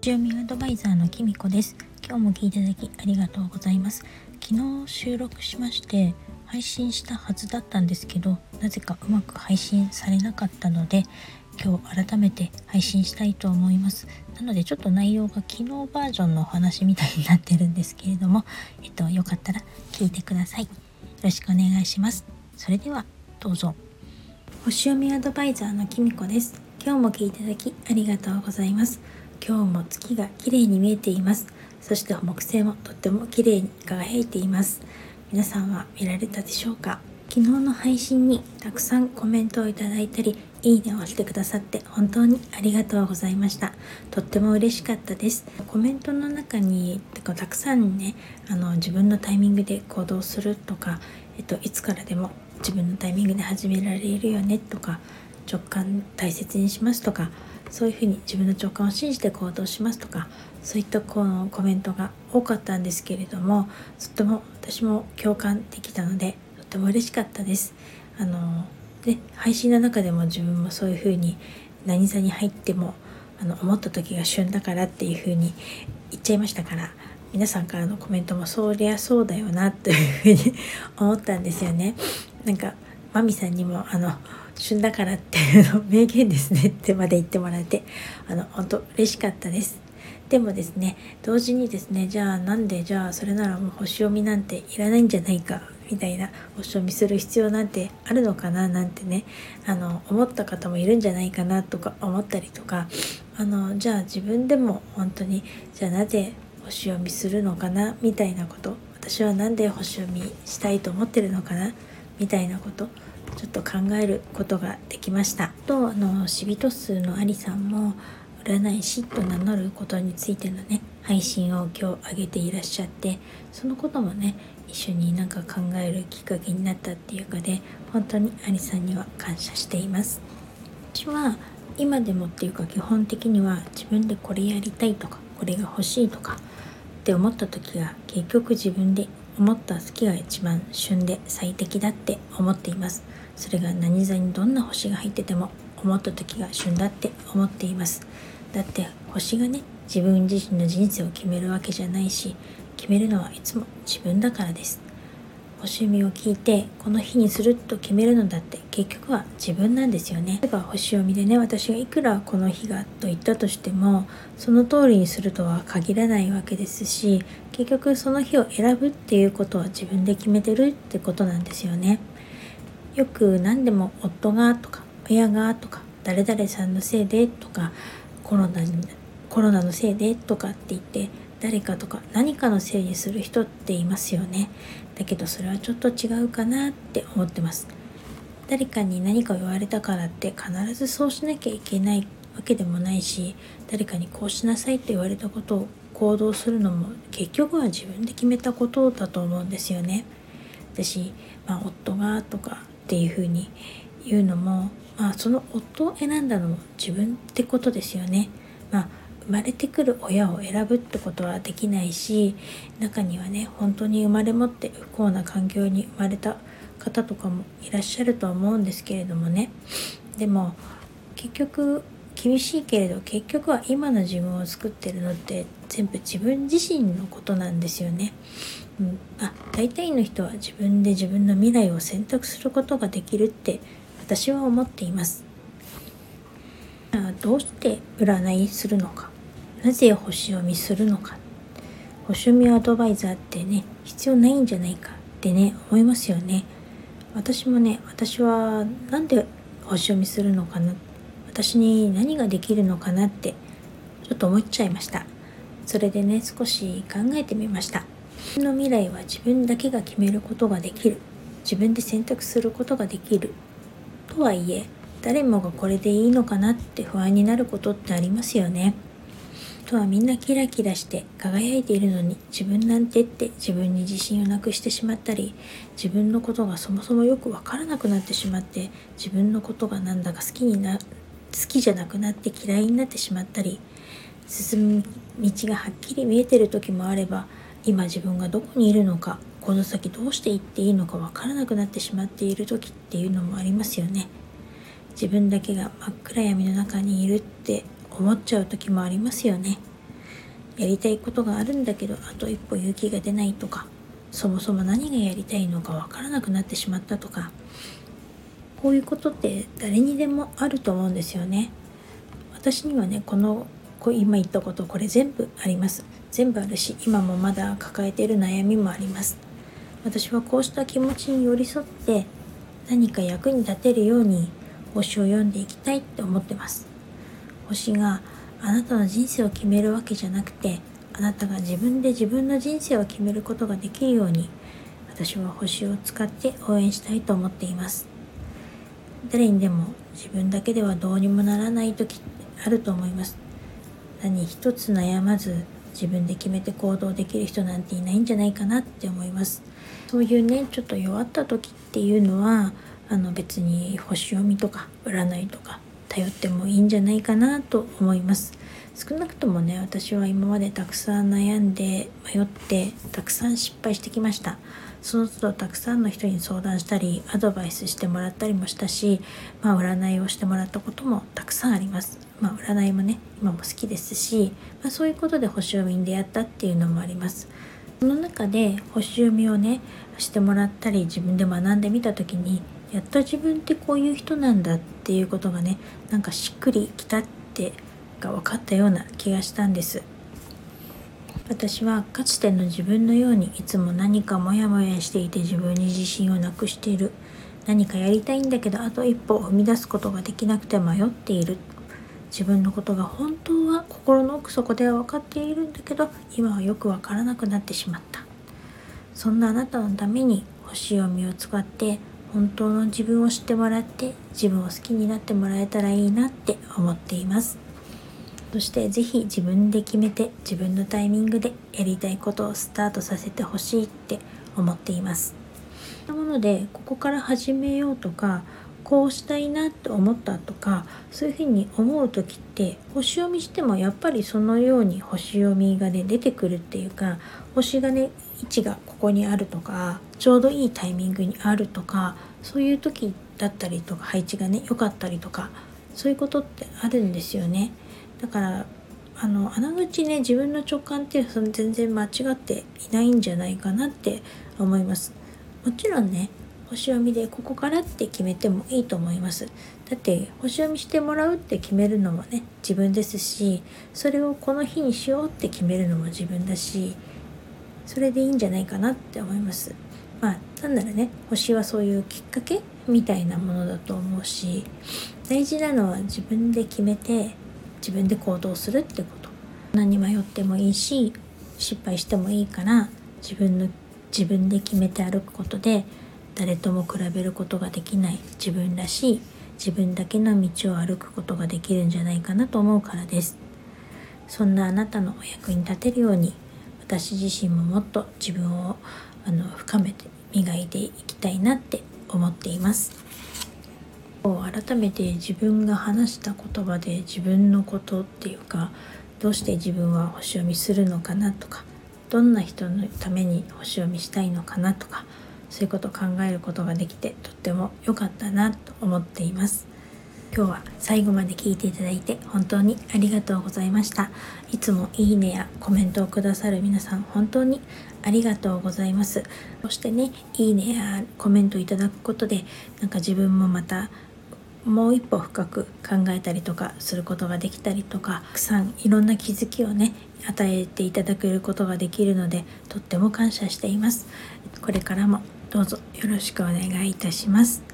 住民アドバイザーのきみこです。今日も聞いていただきありがとうございます。昨日収録しまして配信したはずだったんですけどなぜかうまく配信されなかったので今日改めて配信したいと思います。なのでちょっと内容が昨日バージョンのお話みたいになってるんですけれどもえっとよかったら聞いてください。よろしくお願いします。それではどうぞ。星読みアドバイザーのきみこです。今日も聞いていただきありがとうございます。今日も月が綺麗に見えています。そして木星もとっても綺麗に輝いています。皆さんは見られたでしょうか？昨日の配信にたくさんコメントをいただいたりいいねを押してくださって本当にありがとうございました。とっても嬉しかったです。コメントの中にたくさんねあの自分のタイミングで行動するとか、えっと、いつからでも自分のタイミングで始められるよねとか直感大切にしますとかそういうふうに自分の直感を信じて行動しますとかそういったこのコメントが多かったんですけれどもとっても私も共感できたのでとっても嬉しかったです。あので配信の中でも自分もそういうふうに何座に入ってもあの思った時が旬だからっていうふうに言っちゃいましたから皆さんからのコメントもそりゃそうだよなというふうに思ったんですよね。なんかマミさんにもあの旬だからっていうの名言ですねってまで言ってもらってあの本当嬉しかったです。でもですね同時にですねじゃあなんでじゃあそれならもう星読みなんていらないんじゃないかみたいな星読みする必要なんてあるのかななんてねあの思った方もいるんじゃないかなとか思ったりとかあのじゃあ自分でも本当にじゃあなぜ星読みするのかなみたいなこと私は何で星読みしたいと思ってるのかなみたいなことちょっと考えることができました。とあのシビト数のありさんも占い師と名乗ることについてのね配信を今日上げていらっしゃってそのこともね一緒になんか考えるきっかけになったっていうかで本当にアリさんには感謝しています。私は今でもっていうか基本的には自分でこれやりたいとかこれが欲しいとかって思った時が結局自分で思った月が一番旬で最適だって思っています。それが何座にどんな星が入ってても思った時が旬だって思っています。だって星がね自分自身の人生を決めるわけじゃないし決めるのはいつも自分だからです。星読みを聞いてこの日にすると決めるのだって結局は自分なんですよね。例えば星読みでね私がいくらこの日がと言ったとしてもその通りにするとは限らないわけですし結局その日を選ぶっていうことは自分で決めてるってことなんですよね。よく何でも夫がとか親がとか誰々さんのせいでとかコロナにコロナのせいでとかって言って誰かとか何かのせいにする人っていますよね。だけどそれはちょっと違うかなって思ってます。誰かに何かを言われたからって必ずそうしなきゃいけないわけでもないし誰かにこうしなさいって言われたことを行動するのも結局は自分で決めたことだと思うんですよね。私、まあ、夫がとかっていうふうに言うのも、まあ、その夫を選んだのも自分ってことですよね。まあ生まれてくる親を選ぶってことはできないし中にはね本当に生まれ持って不幸な環境に生まれた方とかもいらっしゃるとは思うんですけれどもねでも結局厳しいけれど結局は今の自分を作ってるのって全部自分自身のことなんですよね。うん、あ大体の人は自分で自分の未来を選択することができるって私は思っています。どうして占いするのかなぜ星読みするのか。星読みアドバイザーってね必要ないんじゃないかってね思いますよね。私もね私は何で星読みするのかな。私に何ができるのかなってちょっと思っちゃいました。それでね少し考えてみました。自分の未来は自分だけが決めることができる。自分で選択することができる。とはいえ誰もがこれでいいのかなって不安になることってありますよね。とはみんなキラキラして輝いているのに自分なんてって自分に自信をなくしてしまったり自分のことがそもそもよくわからなくなってしまって自分のことがなんだか好きにな好きじゃなくなって嫌いになってしまったり進む道がはっきり見えてる時もあれば今自分がどこにいるのかこの先どうしていっていいのかわからなくなってしまっている時っていうのもありますよね。自分だけが真っ暗闇の中にいるって思っちゃう時もありますよね。やりたいことがあるんだけどあと一歩勇気が出ないとかそもそも何がやりたいのかわからなくなってしまったとかこういうことって誰にでもあると思うんですよね。私にはねこの今言ったことこれ全部あります。全部あるし今もまだ抱えている悩みもあります。私はこうした気持ちに寄り添って何か役に立てるように星を読んでいきたいって思ってます。星があなたの人生を決めるわけじゃなくてあなたが自分で自分の人生を決めることができるように私は星を使って応援したいと思っています。誰にでも自分だけではどうにもならない時ってあると思います。何一つ悩まず自分で決めて行動できる人なんていないんじゃないかなって思います。そういうねちょっと弱った時っていうのはあの別に星読みとか占いとか頼ってもいいんじゃないかなと思います。少なくともね私は今までたくさん悩んで迷ってたくさん失敗してきました。その都度たくさんの人に相談したりアドバイスしてもらったりもしたし、まあ、占いをしてもらったこともたくさんあります。まあ、占いもね今も好きですし、まあ、そういうことで星読みに出会ったっていうのもあります。その中で星読みをねしてもらったり自分で学んでみた時にやっと自分ってこういう人なんだっていうことがねなんかしっくりきたってが分かったような気がしたんです。私はかつての自分のようにいつも何かモヤモヤしていて自分に自信をなくしている。何かやりたいんだけどあと一歩踏み出すことができなくて迷っている。自分のことが本当は心の奥底では分かっているんだけど今はよく分からなくなってしまった。そんなあなたのために星読みを使って本当の自分を知ってもらって自分を好きになってもらえたらいいなって思っています。そして是非自分で決めて自分のタイミングでやりたいことをスタートさせてほしいって思っています。なのでここから始めようとかこうしたいなと思ったとかそういうふうに思う時って星読みしてもやっぱりそのように星読みがね出てくるっていうか星がね位置がここにあるとかちょうどいいタイミングにあるとかそういう時だったりとか配置がね良かったりとかそういうことってあるんですよね。だからあの穴口ね自分の直感ってその全然間違っていないんじゃないかなって思います。もちろんね星読みでここからって決めてもいいと思いますだって星読みしてもらうって決めるのもね自分ですしそれをこの日にしようって決めるのも自分だしそれでいいんじゃないかなって思います。まあなんならね星はそういうきっかけみたいなものだと思うし大事なのは自分で決めて自分で行動するってこと。何迷ってもいいし失敗してもいいから自分の自分で決めて歩くことで誰とも比べることができない自分らしい自分だけの道を歩くことができるんじゃないかなと思うからです。そんなあなたのお役に立てるように私自身ももっと自分をあの深めて磨いていきたいなって思っています。改めて自分が話した言葉で自分のことっていうかどうして自分は星読みするのかなとかどんな人のために星読みしたいのかなとかそういうことを考えることができてとっても良かったなと思っています。今日は最後まで聞いていただいて本当にありがとうございました。いつもいいねやコメントをくださる皆さん本当にありがとうございます。そしてねいいねやコメントいただくことでなんか自分もまたもう一歩深く考えたりとかすることができたりとかたくさんいろんな気づきをね与えていただけることができるのでとっても感謝しています。これからもどうぞよろしくお願いいたします。